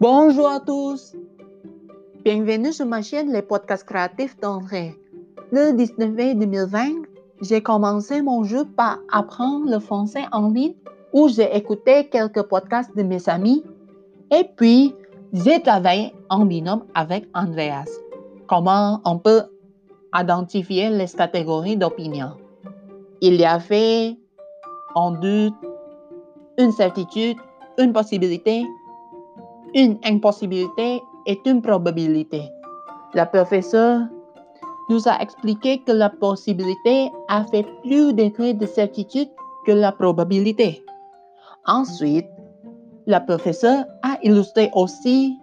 Bonjour à tous. Bienvenue sur ma chaîne Les podcasts créatifs d'André. Le 19 mai 2020, j'ai commencé mon jeu par apprendre le français en ligne où j'ai écouté quelques podcasts de mes amis et puis j'ai travaillé en binôme avec Andreas. Comment on peut identifier les catégories d'opinion? Il y avait un doute, une certitude, une possibilité, une impossibilité et une probabilité. La professeure nous a expliqué que la possibilité a fait plus degré de certitude que la probabilité. Ensuite, la professeure a illustré aussi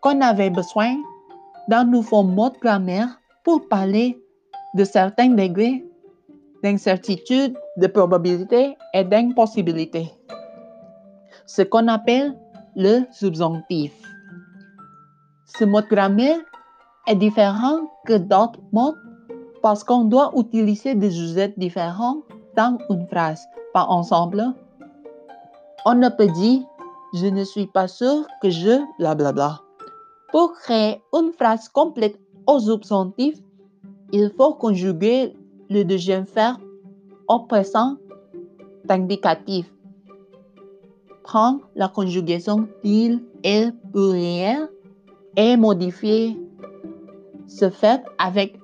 qu'on avait besoin d'un nouveau mot de grammaire pour parler de certains degrés d'incertitude, de probabilité et d'impossibilité. Ce qu'on appelle le subjonctif. Ce mot grammaire est différent que d'autres mots parce qu'on doit utiliser des sujets différents dans une phrase. Par ensemble, on ne peut dire je ne suis pas sûr que je blablabla. Pour créer une phrase complète au subjonctif, il faut conjuguer le deuxième verbe au présent d'indicatif. Prendre la conjugaison il, elle, pluriel et modifier ce verbe avec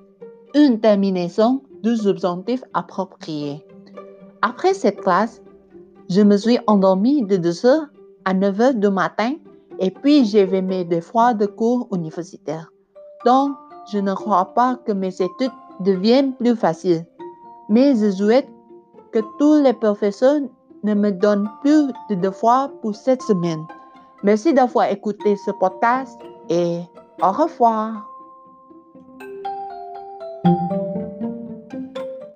une terminaison du subjonctif approprié. Après cette classe, je me suis endormie de 2h à 9h du matin et puis j'ai fait mes devoirs de cours universitaires. Donc, je ne crois pas que mes études deviennent plus faciles. Mais je souhaite que tous les professeurs ne me donnent plus de devoirs pour cette semaine. Merci d'avoir écouté ce podcast et au revoir.